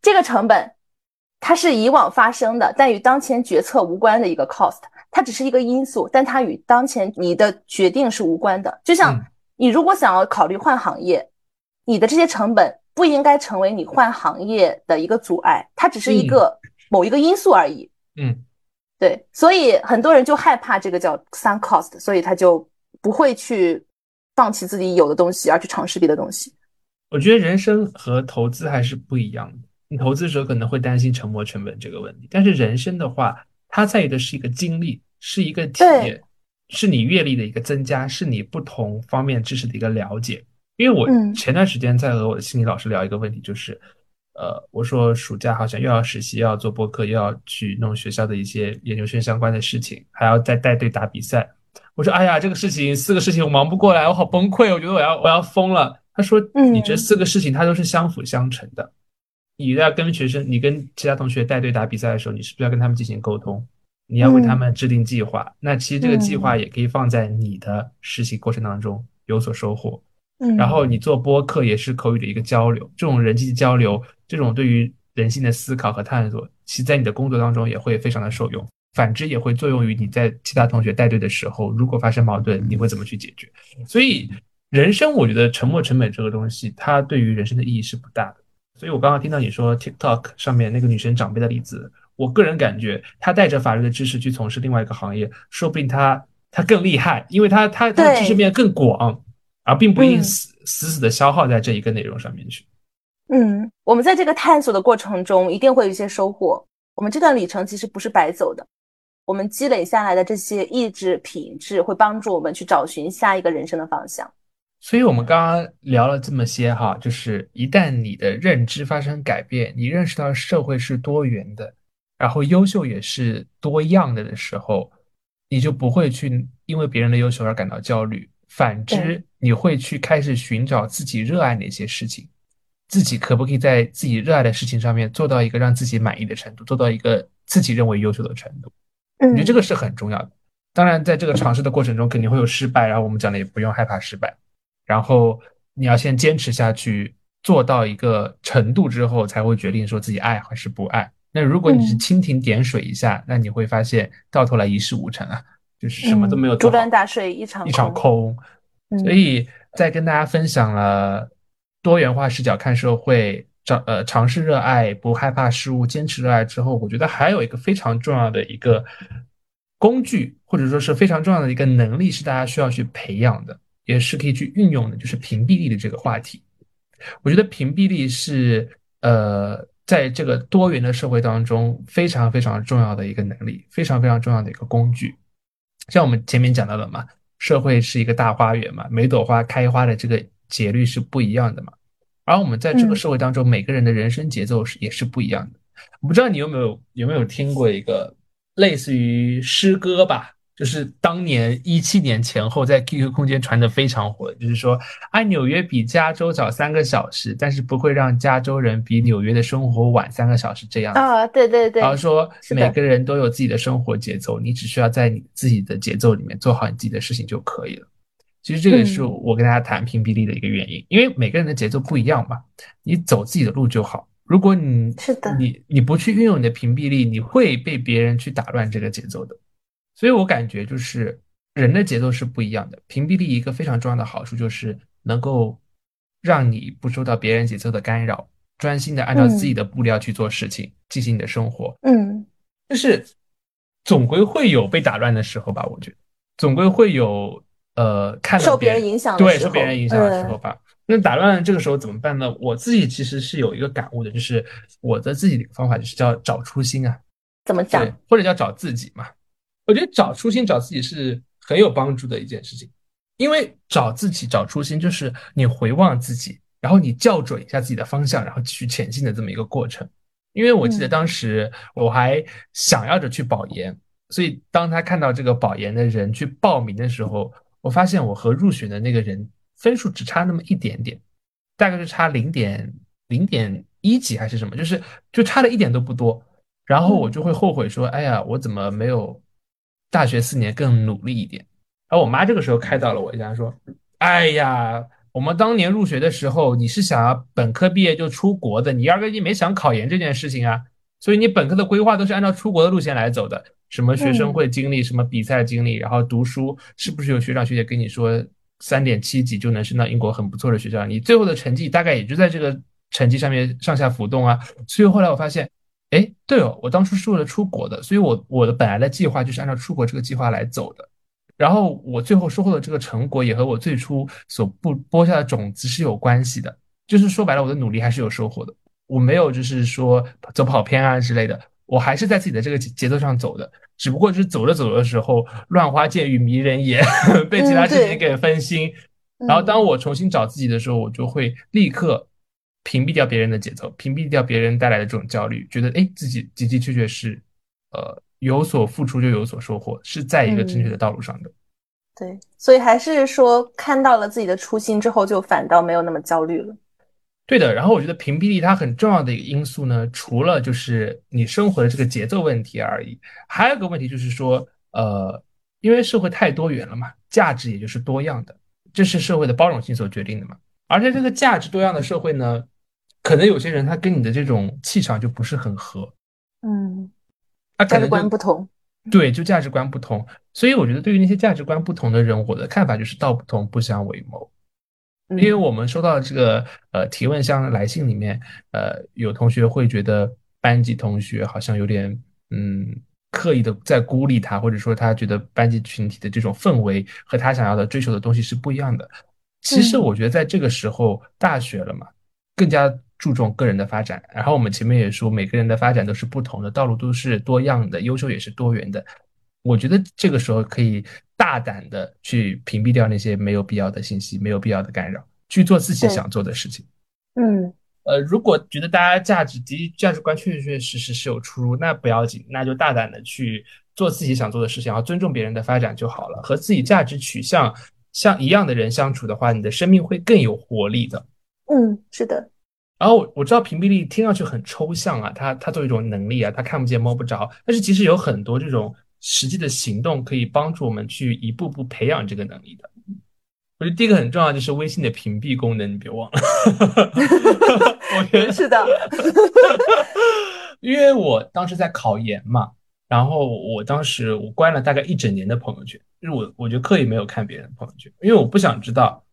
这个成本，它是以往发生的，但与当前决策无关的一个 cost，它只是一个因素，但它与当前你的决定是无关的。就像你如果想要考虑换行业，你的这些成本。不应该成为你换行业的一个阻碍，它只是一个某一个因素而已。嗯，对，所以很多人就害怕这个叫 sunk cost，所以他就不会去放弃自己有的东西，而去尝试别的东西。我觉得人生和投资还是不一样的。你投资的时候可能会担心沉没成本这个问题，但是人生的话，它在意的是一个经历，是一个体验，是你阅历的一个增加，是你不同方面知识的一个了解。因为我前段时间在和我的心理老师聊一个问题，就是，呃，我说暑假好像又要实习，又要做播客，又要去弄学校的一些研究生相关的事情，还要再带队打比赛。我说，哎呀，这个事情四个事情我忙不过来，我好崩溃，我觉得我要我要疯了。他说，你这四个事情它都是相辅相成的。你在跟学生，你跟其他同学带队打比赛的时候，你是不是要跟他们进行沟通？你要为他们制定计划。那其实这个计划也可以放在你的实习过程当中有所收获。嗯，然后你做播客也是口语的一个交流，这种人际交流，这种对于人性的思考和探索，其在你的工作当中也会非常的受用。反之也会作用于你在其他同学带队的时候，如果发生矛盾，你会怎么去解决？所以，人生我觉得沉没成本这个东西，它对于人生的意义是不大的。所以我刚刚听到你说 TikTok 上面那个女生长辈的例子，我个人感觉，她带着法律的知识去从事另外一个行业，说不定她她更厉害，因为她她她的知识面更广，而并不一定死死死的消耗在这一个内容上面去。嗯，我们在这个探索的过程中，一定会有一些收获。我们这段旅程其实不是白走的。我们积累下来的这些意志品质，会帮助我们去找寻下一个人生的方向。所以，我们刚刚聊了这么些哈，就是一旦你的认知发生改变，你认识到社会是多元的，然后优秀也是多样的的时候，你就不会去因为别人的优秀而感到焦虑。反之，你会去开始寻找自己热爱哪些事情，自己可不可以在自己热爱的事情上面做到一个让自己满意的程度，做到一个自己认为优秀的程度。我觉得这个是很重要的。当然，在这个尝试的过程中，肯定会有失败。然后我们讲的也不用害怕失败。然后你要先坚持下去，做到一个程度之后，才会决定说自己爱还是不爱。那如果你是蜻蜓点水一下，那你会发现到头来一事无成啊，就是什么都没有做。竹篮打水一场一场空。所以在跟大家分享了多元化视角看社会。尝呃尝试热爱，不害怕失误，坚持热爱之后，我觉得还有一个非常重要的一个工具，或者说是非常重要的一个能力，是大家需要去培养的，也是可以去运用的，就是屏蔽力的这个话题。我觉得屏蔽力是呃在这个多元的社会当中非常非常重要的一个能力，非常非常重要的一个工具。像我们前面讲到的嘛，社会是一个大花园嘛，每朵花开花的这个节律是不一样的嘛。而我们在这个社会当中，每个人的人生节奏是也是不一样的。我不知道你有没有有没有听过一个类似于诗歌吧，就是当年一七年前后在 QQ 空间传的非常火，就是说，啊，纽约比加州早三个小时，但是不会让加州人比纽约的生活晚三个小时这样啊，对对对。然后说每个人都有自己的生活节奏，你只需要在你自己的节奏里面做好你自己的事情就可以了。其实这个也是我跟大家谈屏蔽力的一个原因，因为每个人的节奏不一样嘛，你走自己的路就好。如果你是的，你你不去运用你的屏蔽力，你会被别人去打乱这个节奏的。所以我感觉就是人的节奏是不一样的。屏蔽力一个非常重要的好处就是能够让你不受到别人节奏的干扰，专心的按照自己的步调去做事情，进行你的生活。嗯，就是总归会有被打乱的时候吧，我觉得总归会有。呃，看受别人影响对，受别人影响的时候吧。那打乱这个时候怎么办呢？我自己其实是有一个感悟的，就是我的自己的一个方法，就是叫找初心啊。怎么讲？或者叫找自己嘛？我觉得找初心、找自己是很有帮助的一件事情，因为找自己、找初心，就是你回望自己，然后你校准一下自己的方向，然后继续前进的这么一个过程。因为我记得当时我还想要着去保研，所以当他看到这个保研的人去报名的时候。我发现我和入选的那个人分数只差那么一点点，大概是差零点零点一级还是什么，就是就差的一点都不多。然后我就会后悔说：“哎呀，我怎么没有大学四年更努力一点？”然后我妈这个时候开导了我一下，说：“哎呀，我们当年入学的时候，你是想要本科毕业就出国的，你压根就没想考研这件事情啊，所以你本科的规划都是按照出国的路线来走的。”什么学生会经历，什么比赛经历，然后读书，是不是有学长学姐跟你说三点七级就能升到英国很不错的学校？你最后的成绩大概也就在这个成绩上面上下浮动啊。所以后来我发现，哎，对哦，我当初是为了出国的，所以我我的本来的计划就是按照出国这个计划来走的。然后我最后收获的这个成果也和我最初所播播下的种子是有关系的，就是说白了，我的努力还是有收获的，我没有就是说走跑偏啊之类的。我还是在自己的这个节奏上走的，只不过就是走着走的时候，乱花渐欲迷人眼，被其他事情给分心。然后当我重新找自己的时候，我就会立刻屏蔽掉别人的节奏，屏蔽掉别人带来的这种焦虑，觉得哎，自己的的确确是，呃，有所付出就有所收获，是在一个正确的道路上的。对，所以还是说看到了自己的初心之后，就反倒没有那么焦虑了。对的，然后我觉得屏蔽力它很重要的一个因素呢，除了就是你生活的这个节奏问题而已，还有个问题就是说，呃，因为社会太多元了嘛，价值也就是多样的，这是社会的包容性所决定的嘛。而且这个价值多样的社会呢，可能有些人他跟你的这种气场就不是很合，嗯，他价值观不同，对，就价值观不同。所以我觉得对于那些价值观不同的人，我的看法就是道不同不相为谋。因为我们收到这个呃提问箱来信里面，呃，有同学会觉得班级同学好像有点嗯刻意的在孤立他，或者说他觉得班级群体的这种氛围和他想要的追求的东西是不一样的。其实我觉得在这个时候，大学了嘛，更加注重个人的发展。然后我们前面也说，每个人的发展都是不同的，道路都是多样的，优秀也是多元的。我觉得这个时候可以大胆的去屏蔽掉那些没有必要的信息，没有必要的干扰，去做自己想做的事情。嗯，呃，如果觉得大家价值及价值观确确实实是有出入，那不要紧，那就大胆的去做自己想做的事情，然后尊重别人的发展就好了。和自己价值取向像一样的人相处的话，你的生命会更有活力的。嗯，是的。然后我知道屏蔽力听上去很抽象啊，它它作为一种能力啊，它看不见摸不着，但是其实有很多这种。实际的行动可以帮助我们去一步步培养这个能力的。我觉得第一个很重要就是微信的屏蔽功能，你别忘了。我觉得是的，因为我当时在考研嘛，然后我当时我关了大概一整年的朋友圈，就是我我就刻意没有看别人的朋友圈，因为我不想知道。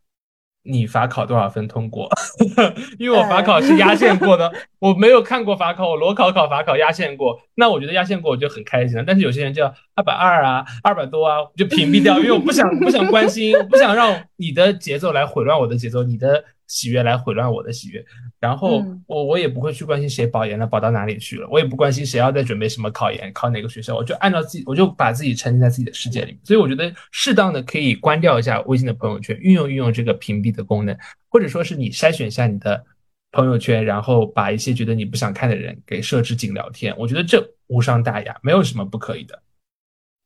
你法考多少分通过？因为我法考是压线过的，我没有看过法考，我裸考考法考压线过，那我觉得压线过我就很开心了。但是有些人就二百二啊，二百多啊，就屏蔽掉，因为我不想不想关心，我不想让你的节奏来混乱我的节奏，你的。喜悦来毁乱我的喜悦，然后我我也不会去关心谁保研了，保到哪里去了，我也不关心谁要在准备什么考研，考哪个学校，我就按照自己，我就把自己沉浸在自己的世界里。所以我觉得适当的可以关掉一下微信的朋友圈，运用运用这个屏蔽的功能，或者说是你筛选一下你的朋友圈，然后把一些觉得你不想看的人给设置仅聊天，我觉得这无伤大雅，没有什么不可以的。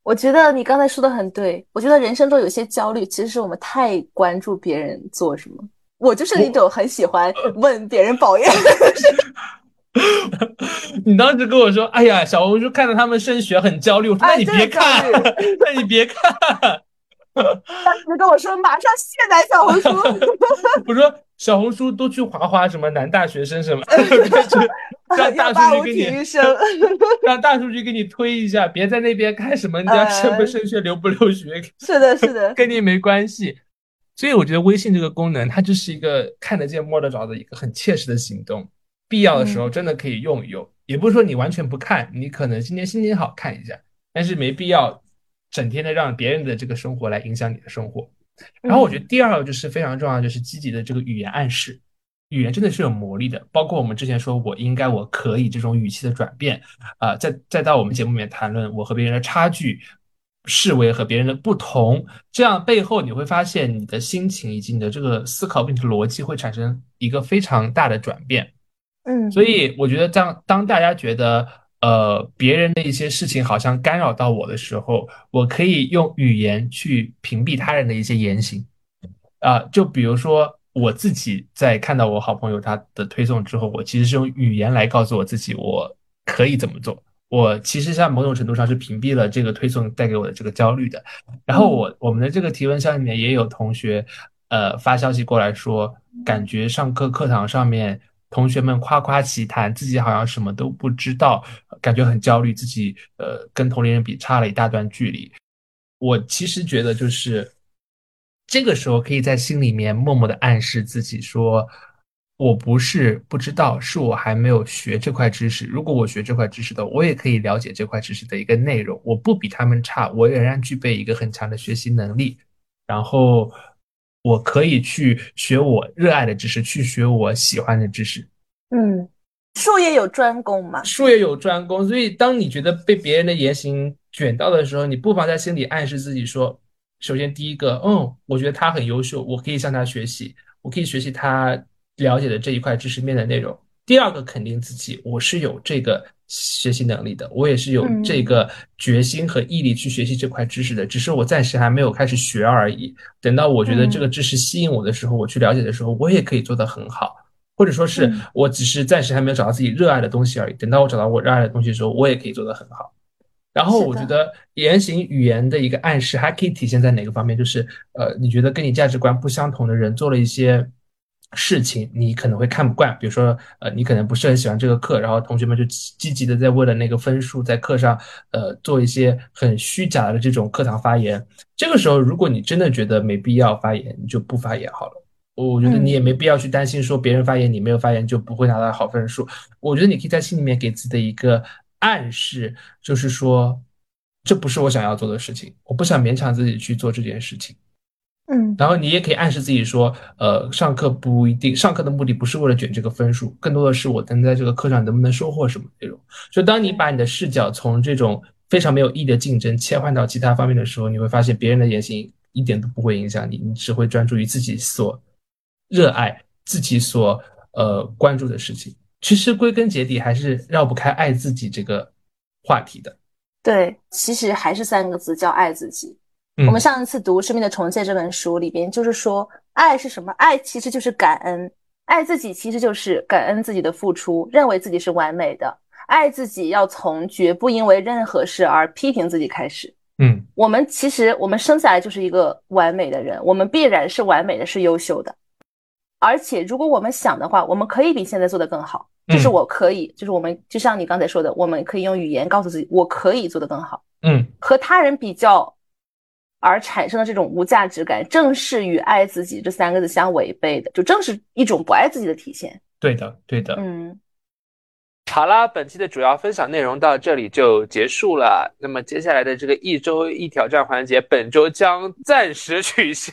我觉得你刚才说的很对，我觉得人生都有些焦虑，其实是我们太关注别人做什么。我就是那种很喜欢问别人保研。你当时跟我说：“哎呀，小红书看到他们升学很焦虑。”我说：“那你别看，那你别看。”当时跟我说：“马上卸载小红书。”我说：“小红书都去划划什么男大学生什么，让大数据给你让大数据给你推一下，别在那边看什么人家升不升学、留不留学。”是的，是的，跟你没关系。所以我觉得微信这个功能，它就是一个看得见摸得着的一个很切实的行动，必要的时候真的可以用一用。也不是说你完全不看，你可能今天心情好看一下，但是没必要整天的让别人的这个生活来影响你的生活。然后我觉得第二个就是非常重要，就是积极的这个语言暗示，语言真的是有魔力的。包括我们之前说我应该我可以这种语气的转变啊，再再到我们节目里面谈论我和别人的差距。视为和别人的不同，这样背后你会发现你的心情以及你的这个思考问题逻辑会产生一个非常大的转变。嗯，所以我觉得当当大家觉得呃别人的一些事情好像干扰到我的时候，我可以用语言去屏蔽他人的一些言行。啊，就比如说我自己在看到我好朋友他的推送之后，我其实是用语言来告诉我自己我可以怎么做。我其实在某种程度上是屏蔽了这个推送带给我的这个焦虑的。然后我我们的这个提问箱里面也有同学，呃发消息过来说，感觉上课课堂上面同学们夸夸其谈，自己好像什么都不知道，感觉很焦虑，自己呃跟同龄人比差了一大段距离。我其实觉得就是这个时候可以在心里面默默的暗示自己说。我不是不知道，是我还没有学这块知识。如果我学这块知识的，我也可以了解这块知识的一个内容。我不比他们差，我仍然具备一个很强的学习能力。然后我可以去学我热爱的知识，去学我喜欢的知识。嗯，术业有专攻嘛？术业有专攻。所以，当你觉得被别人的言行卷到的时候，你不妨在心里暗示自己说：首先，第一个，嗯，我觉得他很优秀，我可以向他学习，我可以学习他。了解的这一块知识面的内容。第二个，肯定自己，我是有这个学习能力的，我也是有这个决心和毅力去学习这块知识的，只是我暂时还没有开始学而已。等到我觉得这个知识吸引我的时候，我去了解的时候，我也可以做得很好。或者说是我只是暂时还没有找到自己热爱的东西而已。等到我找到我热爱的东西的时候，我也可以做得很好。然后我觉得言行语言的一个暗示还可以体现在哪个方面？就是呃，你觉得跟你价值观不相同的人做了一些事情，你可能会看不惯。比如说呃，你可能不是很喜欢这个课，然后同学们就积极的在为了那个分数在课上呃做一些很虚假的这种课堂发言。这个时候，如果你真的觉得没必要发言，你就不发言好了。我觉得你也没必要去担心说别人发言你没有发言就不会拿到好分数。我觉得你可以在心里面给自己的一个。暗示就是说，这不是我想要做的事情，我不想勉强自己去做这件事情。嗯，然后你也可以暗示自己说，呃，上课不一定，上课的目的不是为了卷这个分数，更多的是我能在这个课上能不能收获什么内容。就当你把你的视角从这种非常没有意义的竞争切换到其他方面的时候，你会发现别人的言行一点都不会影响你，你只会专注于自己所热爱、自己所呃关注的事情。其实归根结底还是绕不开爱自己这个话题的。对，其实还是三个字，叫爱自己。我们上一次读《生命的重建》这本书里边，就是说，爱是什么？爱其实就是感恩，爱自己其实就是感恩自己的付出，认为自己是完美的。爱自己要从绝不因为任何事而批评自己开始。嗯，我们其实我们生下来就是一个完美的人，我们必然是完美的，是优秀的。而且，如果我们想的话，我们可以比现在做得更好。就是我可以，就是我们就像你刚才说的，我们可以用语言告诉自己，我可以做得更好。嗯，和他人比较而产生的这种无价值感，正是与爱自己这三个字相违背的，就正是一种不爱自己的体现。对的，对的。嗯。好啦，本期的主要分享内容到这里就结束了。那么接下来的这个一周一挑战环节，本周将暂时取消，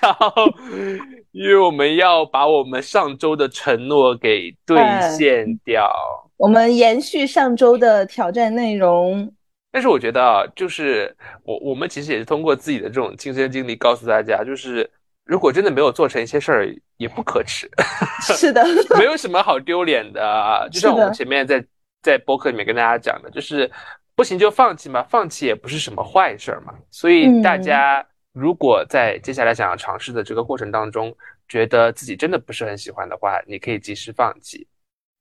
因为我们要把我们上周的承诺给兑现掉。我们延续上周的挑战内容。但是我觉得啊，就是我我们其实也是通过自己的这种亲身经历告诉大家，就是如果真的没有做成一些事儿，也不可耻。是的，没有什么好丢脸的。就像我们前面在。在博客里面跟大家讲的，就是不行就放弃嘛，放弃也不是什么坏事儿嘛。所以大家如果在接下来想要尝试的这个过程当中，觉得自己真的不是很喜欢的话，你可以及时放弃。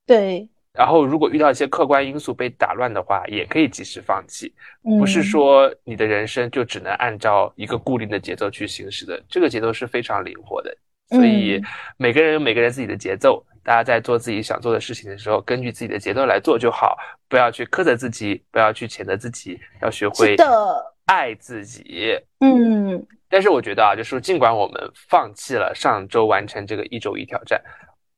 对。然后如果遇到一些客观因素被打乱的话，也可以及时放弃。不是说你的人生就只能按照一个固定的节奏去行驶的，这个节奏是非常灵活的。所以每个人有每个人自己的节奏。大家在做自己想做的事情的时候，根据自己的节奏来做就好，不要去苛责自己，不要去谴责自己，要学会爱自己。嗯，但是我觉得啊，就是尽管我们放弃了上周完成这个一周一挑战，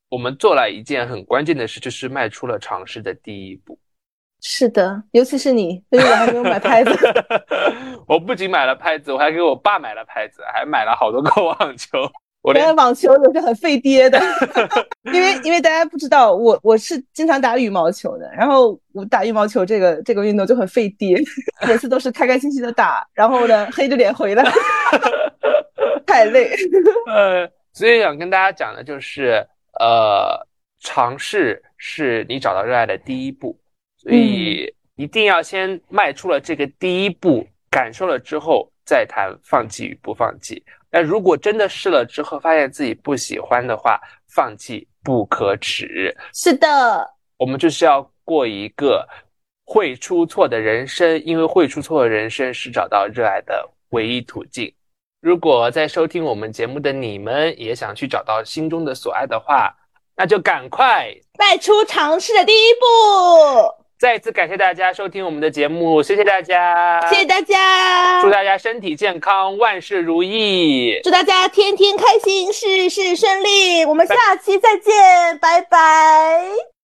我们做了一件很关键的事，就是迈出了尝试的第一步。是的，尤其是你，因为我还没有买拍子。我不仅买了拍子，我还给我爸买了拍子，还买了好多个网球。我觉得网球也是很费爹的，因为因为大家不知道，我我是经常打羽毛球的，然后我打羽毛球这个这个运动就很费爹，每次都是开开心心的打，然后呢黑着脸回来，太累。呃，所以想跟大家讲的就是，呃，尝试是你找到热爱的第一步，所以一定要先迈出了这个第一步，感受了之后再谈放弃与不放弃。但如果真的试了之后发现自己不喜欢的话，放弃不可耻。是的，我们就是要过一个会出错的人生，因为会出错的人生是找到热爱的唯一途径。如果在收听我们节目的你们也想去找到心中的所爱的话，那就赶快迈出尝试的第一步。再一次感谢大家收听我们的节目，谢谢大家，谢谢大家，祝大家身体健康，万事如意，祝大家天天开心，事事顺利，我们下期再见，拜拜。